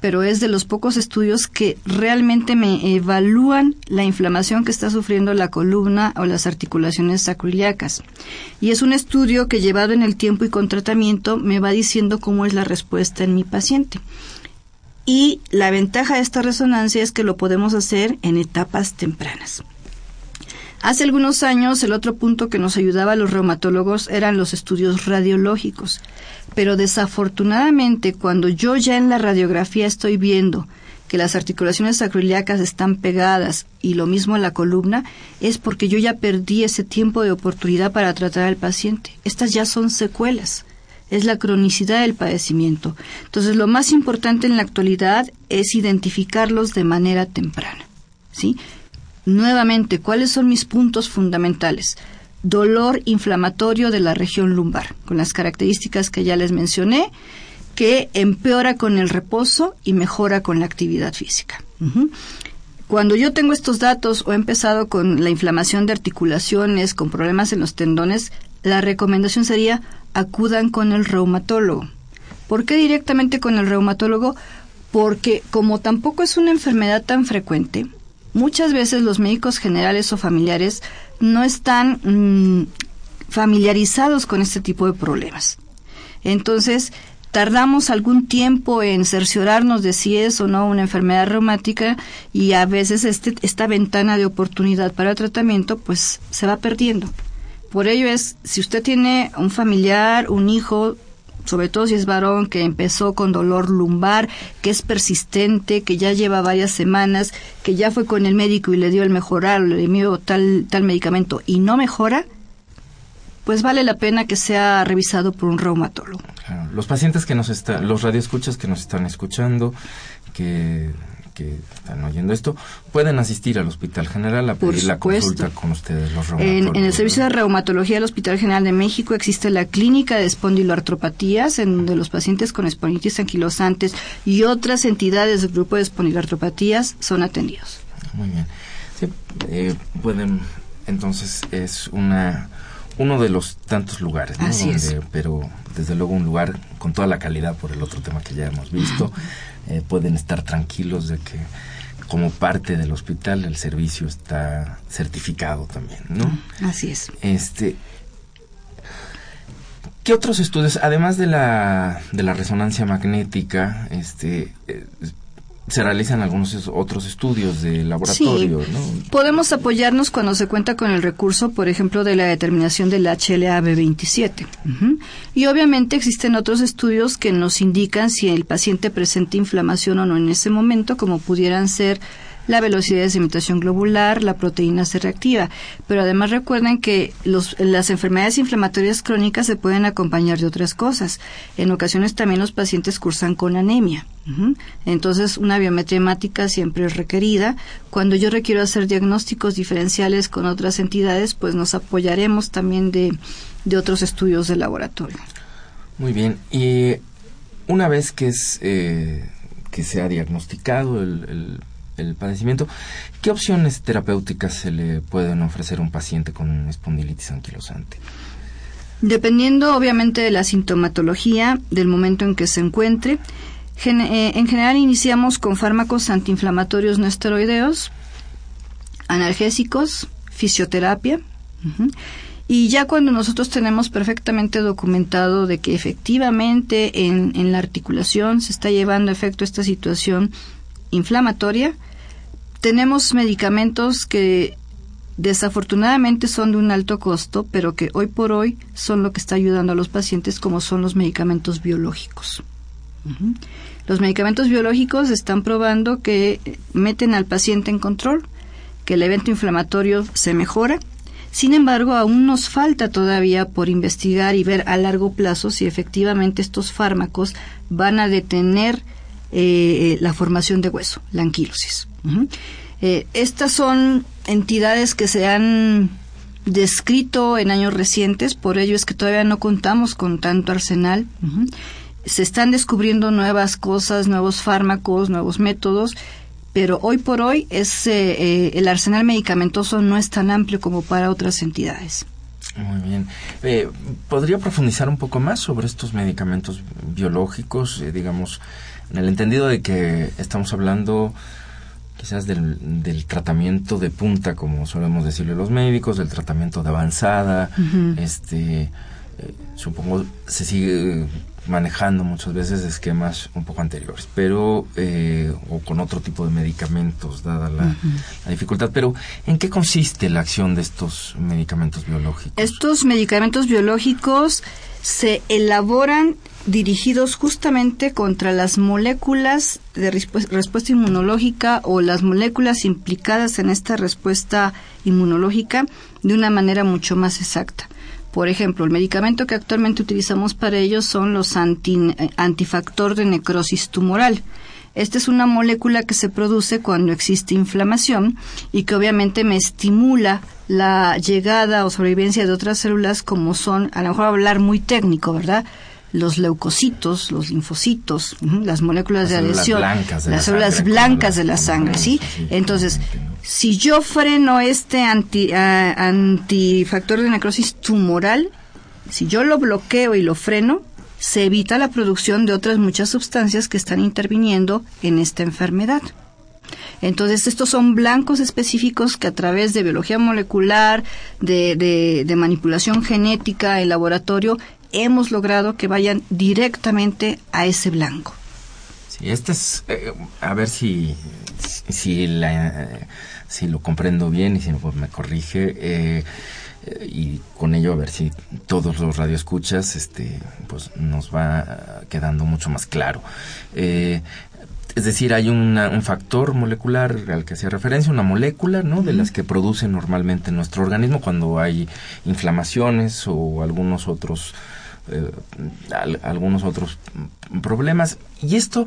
pero es de los pocos estudios que realmente me evalúan la inflamación que está sufriendo la columna o las articulaciones sacroiliacas. Y es un estudio que llevado en el tiempo y con tratamiento me va diciendo cómo es la respuesta en mi paciente. Y la ventaja de esta resonancia es que lo podemos hacer en etapas tempranas. Hace algunos años el otro punto que nos ayudaba a los reumatólogos eran los estudios radiológicos, pero desafortunadamente cuando yo ya en la radiografía estoy viendo que las articulaciones sacroiliacas están pegadas y lo mismo en la columna, es porque yo ya perdí ese tiempo de oportunidad para tratar al paciente. Estas ya son secuelas. Es la cronicidad del padecimiento. Entonces, lo más importante en la actualidad es identificarlos de manera temprana. ¿Sí? Nuevamente, ¿cuáles son mis puntos fundamentales? Dolor inflamatorio de la región lumbar, con las características que ya les mencioné que empeora con el reposo y mejora con la actividad física. Cuando yo tengo estos datos o he empezado con la inflamación de articulaciones, con problemas en los tendones, la recomendación sería acudan con el reumatólogo. ¿Por qué directamente con el reumatólogo? Porque como tampoco es una enfermedad tan frecuente, muchas veces los médicos generales o familiares no están mm, familiarizados con este tipo de problemas. Entonces, tardamos algún tiempo en cerciorarnos de si es o no una enfermedad reumática y a veces este, esta ventana de oportunidad para el tratamiento pues se va perdiendo. Por ello es, si usted tiene un familiar, un hijo, sobre todo si es varón que empezó con dolor lumbar, que es persistente, que ya lleva varias semanas, que ya fue con el médico y le dio el mejorar, le dio tal, tal medicamento y no mejora, pues vale la pena que sea revisado por un reumatólogo. Los pacientes que nos están, los radioescuchas que nos están escuchando, que, están oyendo esto, pueden asistir al Hospital General a pedir la consulta con ustedes, los reumatólogos. En, el Servicio de Reumatología del Hospital General de México existe la clínica de espondiloartropatías, en donde los pacientes con espondilitis anquilosantes y otras entidades del grupo de espondiloartropatías son atendidos. Muy bien. Sí, eh, pueden, entonces es una uno de los tantos lugares, ¿no? Así es. Pero desde luego un lugar con toda la calidad por el otro tema que ya hemos visto. Eh, pueden estar tranquilos de que como parte del hospital el servicio está certificado también, ¿no? Así es. Este, ¿Qué otros estudios, además de la, de la resonancia magnética, este, eh, se realizan algunos otros estudios de laboratorio, Podemos apoyarnos cuando se cuenta con el recurso, por ejemplo, de la determinación del HLA-B27. Y obviamente existen otros estudios que nos indican si el paciente presenta inflamación o no en ese momento, como pudieran ser la velocidad de imitación globular, la proteína C reactiva. Pero además recuerden que las enfermedades inflamatorias crónicas se pueden acompañar de otras cosas. En ocasiones también los pacientes cursan con anemia. Entonces, una biometría hemática siempre es requerida. Cuando yo requiero hacer diagnósticos diferenciales con otras entidades, pues nos apoyaremos también de, otros estudios de laboratorio. Muy bien. Y una vez que es eh, que se ha diagnosticado el padecimiento, ¿qué opciones terapéuticas se le pueden ofrecer a un paciente con espondilitis anquilosante? Dependiendo obviamente de la sintomatología, del momento en que se encuentre, eh, en general iniciamos con fármacos antiinflamatorios no esteroideos, analgésicos, fisioterapia. Y ya cuando nosotros tenemos perfectamente documentado de que efectivamente en, en, la articulación se está llevando a efecto esta situación inflamatoria, tenemos medicamentos que desafortunadamente son de un alto costo, pero que hoy por hoy son lo que está ayudando a los pacientes, como son los medicamentos biológicos. Los medicamentos biológicos están probando que meten al paciente en control, que el evento inflamatorio se mejora. Sin embargo, aún nos falta todavía por investigar y ver a largo plazo si efectivamente estos fármacos van a detener eh, la formación de hueso, la anquilosis. Eh, estas son entidades que se han descrito en años recientes, por ello es que todavía no contamos con tanto arsenal. Se están descubriendo nuevas cosas, nuevos fármacos, nuevos métodos, pero hoy por hoy es, eh, eh, el arsenal medicamentoso no es tan amplio como para otras entidades. Muy bien. ¿Podría profundizar un poco más sobre estos medicamentos biológicos, digamos, en el entendido de que estamos hablando quizás del, del, tratamiento de punta, como solemos decirle los médicos, del tratamiento de avanzada, este eh, supongo se sigue manejando muchas veces esquemas un poco anteriores, pero eh, o con otro tipo de medicamentos, dada la, dificultad. Pero, ¿en qué consiste la acción de estos medicamentos biológicos? Estos medicamentos biológicos se elaboran dirigidos justamente contra las moléculas de respuesta inmunológica o las moléculas implicadas en esta respuesta inmunológica de una manera mucho más exacta. Por ejemplo, el medicamento que actualmente utilizamos para ello son los eh, antifactor de necrosis tumoral. Esta es una molécula que se produce cuando existe inflamación y que obviamente me estimula la llegada o sobrevivencia de otras células como son, a lo mejor hablar muy técnico, ¿verdad? Los leucocitos, los linfocitos, las moléculas de adhesión, las células blancas de la sangre, ¿sí? Entonces, si yo freno este anti, ah, antifactor de necrosis tumoral, si yo lo bloqueo y lo freno, se evita la producción de otras muchas sustancias que están interviniendo en esta enfermedad. Entonces, estos son blancos específicos que a través de biología molecular, de, de manipulación genética en laboratorio, hemos logrado que vayan directamente a ese blanco. Sí, este es, eh, a ver si, si, la, si lo comprendo bien y si no, pues me corrige. Eh, y con ello a ver si todos los radioescuchas este pues nos va quedando mucho más claro eh, es decir, hay un factor molecular al que hacía referencia, una molécula, ¿no? De las que produce normalmente nuestro organismo cuando hay inflamaciones o algunos otros eh, algunos otros problemas. Y esto,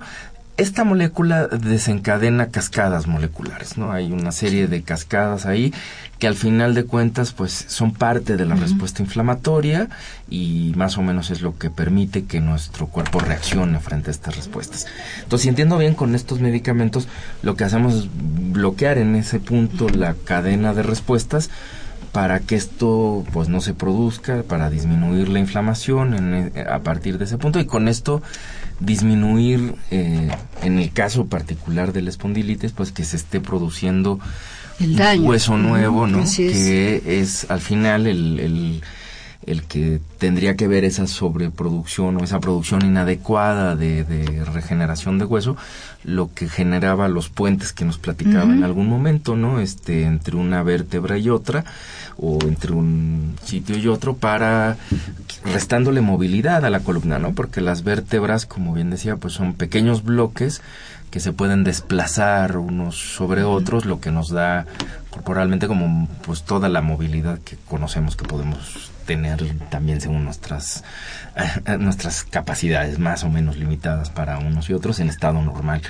esta molécula desencadena cascadas moleculares, ¿no? Hay una serie de cascadas ahí que al final de cuentas, pues, son parte de la respuesta inflamatoria y más o menos es lo que permite que nuestro cuerpo reaccione frente a estas respuestas. Entonces, si entiendo bien, con estos medicamentos lo que hacemos es bloquear en ese punto la cadena de respuestas para que esto pues no se produzca, para disminuir la inflamación e, a partir de ese punto y con esto disminuir eh, en el caso particular de la espondilitis pues que se esté produciendo el daño. un hueso nuevo, ¿no? Que es al final el el que tendría que ver esa sobreproducción o esa producción inadecuada de, regeneración de hueso, lo que generaba los puentes que nos platicaba en algún momento, ¿no? Este, entre una vértebra y otra, o entre un sitio y otro, para restándole movilidad a la columna, ¿no? Porque las vértebras, como bien decía, pues son pequeños bloques que se pueden desplazar unos sobre otros, lo que nos da corporalmente como pues toda la movilidad que conocemos que podemos tener también según nuestras eh, nuestras capacidades más o menos limitadas para unos y otros en estado normal.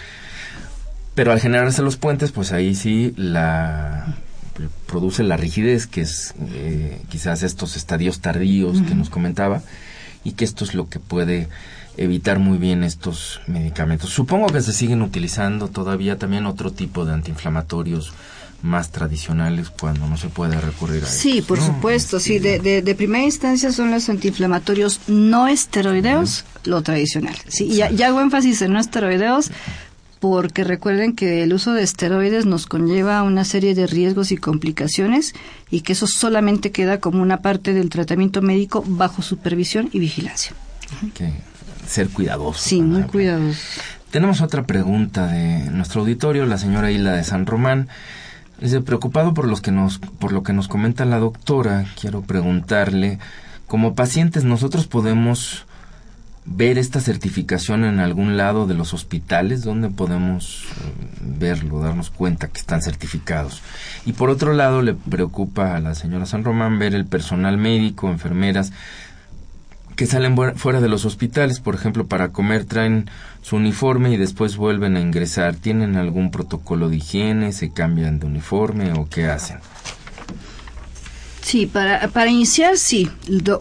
Pero al generarse los puentes, pues ahí sí la produce la rigidez, que es eh, quizás estos estadios tardíos que nos comentaba, y que esto es lo que puede evitar muy bien estos medicamentos. Supongo que se siguen utilizando todavía también otro tipo de antiinflamatorios más tradicionales cuando no se puede recurrir a Sí, por supuesto, sí, de, de, primera instancia son los antiinflamatorios no esteroideos, lo tradicional. Sí, y ya, hago énfasis en no esteroideos porque recuerden que el uso de esteroides nos conlleva una serie de riesgos y complicaciones y que eso solamente queda como una parte del tratamiento médico bajo supervisión y vigilancia. que ser cuidadosos. Sí, muy cuidadosos. Tenemos otra pregunta de nuestro auditorio, la señora Hila de San Román. Dice, preocupado por, los que nos, por lo que nos comenta la doctora, quiero preguntarle, como pacientes nosotros podemos ver esta certificación en algún lado de los hospitales donde podemos eh, verlo, darnos cuenta que están certificados. Y por otro lado, le preocupa a la señora San Román ver el personal médico, enfermeras, que salen fuera de los hospitales, por ejemplo, para comer traen su uniforme y después vuelven a ingresar. ¿Tienen algún protocolo de higiene? ¿Se cambian de uniforme o qué hacen? Sí, para, para iniciar, sí.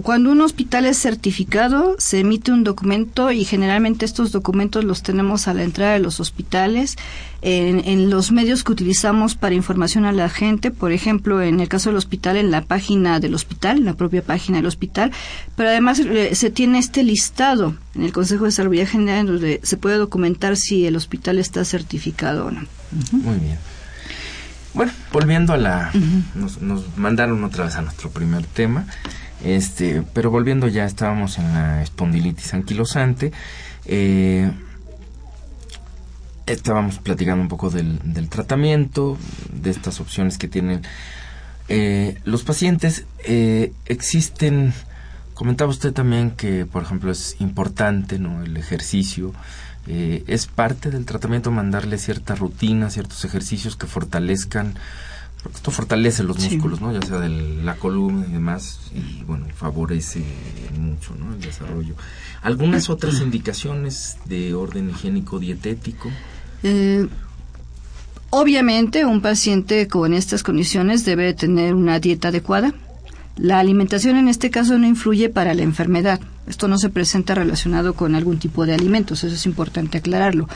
cuando un hospital es certificado, se emite un documento y generalmente estos documentos los tenemos a la entrada de los hospitales, en, en, los medios que utilizamos para información a la gente, por ejemplo, en el caso del hospital, en la página del hospital, en la propia página del hospital, pero además eh, se tiene este listado en el Consejo de Salud General donde se puede documentar si el hospital está certificado o no. Muy bien. Bueno, volviendo a la... nos, mandaron otra vez a nuestro primer tema. Este, pero volviendo ya, estábamos en la espondilitis anquilosante. Eh, estábamos platicando un poco del, tratamiento, de estas opciones que tienen eh, los pacientes. Eh, existen, comentaba usted también que, por ejemplo, es importante ¿no? el ejercicio. Es parte del tratamiento mandarle cierta rutina, ciertos ejercicios que fortalezcan porque esto fortalece los músculos, ¿no? Ya sea de la columna y demás, y bueno, favorece mucho, ¿no? El desarrollo. ¿Algunas otras indicaciones de orden higiénico dietético? Eh, obviamente, un paciente con estas condiciones debe tener una dieta adecuada. La alimentación en este caso no influye para la enfermedad. Esto no se presenta relacionado con algún tipo de alimentos, eso es importante aclararlo.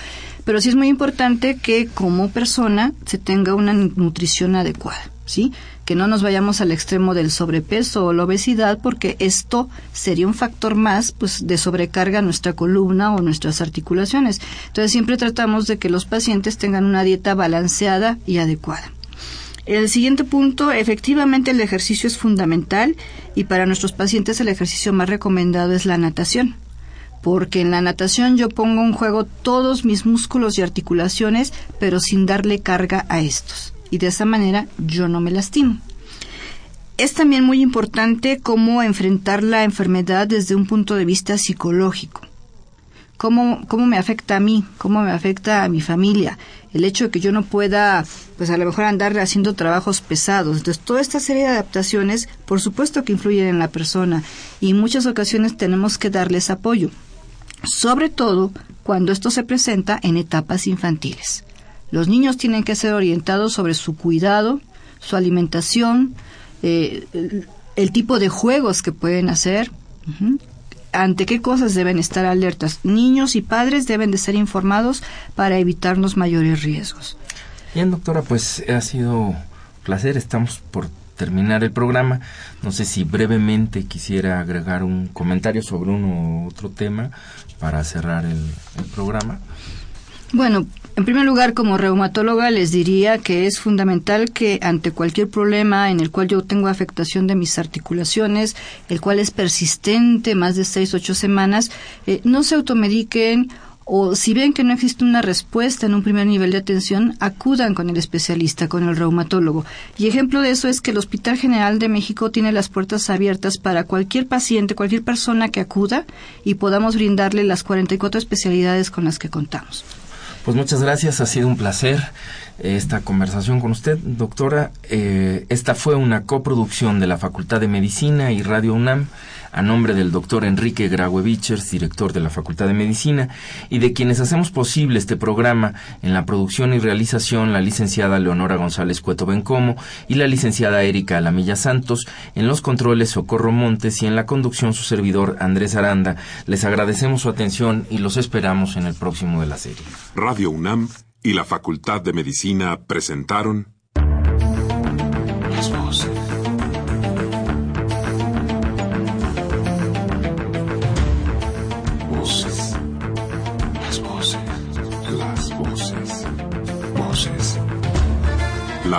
Pero sí es muy importante que como persona se tenga una nutrición adecuada, ¿sí? Que no nos vayamos al extremo del sobrepeso o la obesidad porque esto sería un factor más pues de sobrecarga a nuestra columna o nuestras articulaciones. Entonces siempre tratamos de que los pacientes tengan una dieta balanceada y adecuada. El siguiente punto, efectivamente el ejercicio es fundamental y para nuestros pacientes el ejercicio más recomendado es la natación. Porque en la natación yo pongo en juego todos mis músculos y articulaciones, pero sin darle carga a estos. Y de esa manera yo no me lastimo. Es también muy importante cómo enfrentar la enfermedad desde un punto de vista psicológico cómo, cómo me afecta a mí, cómo me afecta a mi familia, el hecho de que yo no pueda, pues a lo mejor andar haciendo trabajos pesados. Entonces, toda esta serie de adaptaciones, por supuesto que influyen en la persona y en muchas ocasiones tenemos que darles apoyo, sobre todo cuando esto se presenta en etapas infantiles. Los niños tienen que ser orientados sobre su cuidado, su alimentación, eh, el, tipo de juegos que pueden hacer, ante qué cosas deben estar alertas. Niños y padres deben de ser informados para evitarnos mayores riesgos. Bien, doctora, pues ha sido un placer. Estamos por terminar el programa. No sé si brevemente quisiera agregar un comentario sobre uno u otro tema para cerrar el, el programa. Bueno, en primer lugar, como reumatóloga, les diría que es fundamental que ante cualquier problema en el cual yo tengo afectación de mis articulaciones, el cual es persistente más de seis, ocho semanas, eh, no se automediquen o si ven que no existe una respuesta en un primer nivel de atención, acudan con el especialista, con el reumatólogo. Y ejemplo de eso es que el Hospital General de México tiene las puertas abiertas para cualquier paciente, cualquier persona que acuda y podamos brindarle las 44 especialidades con las que contamos. Pues muchas gracias, ha sido un placer eh, esta conversación con usted, doctora. Eh, esta fue una coproducción de la Facultad de Medicina y Radio UNAM a nombre del doctor Enrique Grauevichers, director de la Facultad de Medicina, y de quienes hacemos posible este programa en la producción y realización la licenciada Leonora González Cueto Bencomo y la licenciada Erika Alamilla Santos, en los controles Socorro Montes y en la conducción su servidor Andrés Aranda. Les agradecemos su atención y los esperamos en el próximo de la serie. Radio UNAM y la Facultad de Medicina presentaron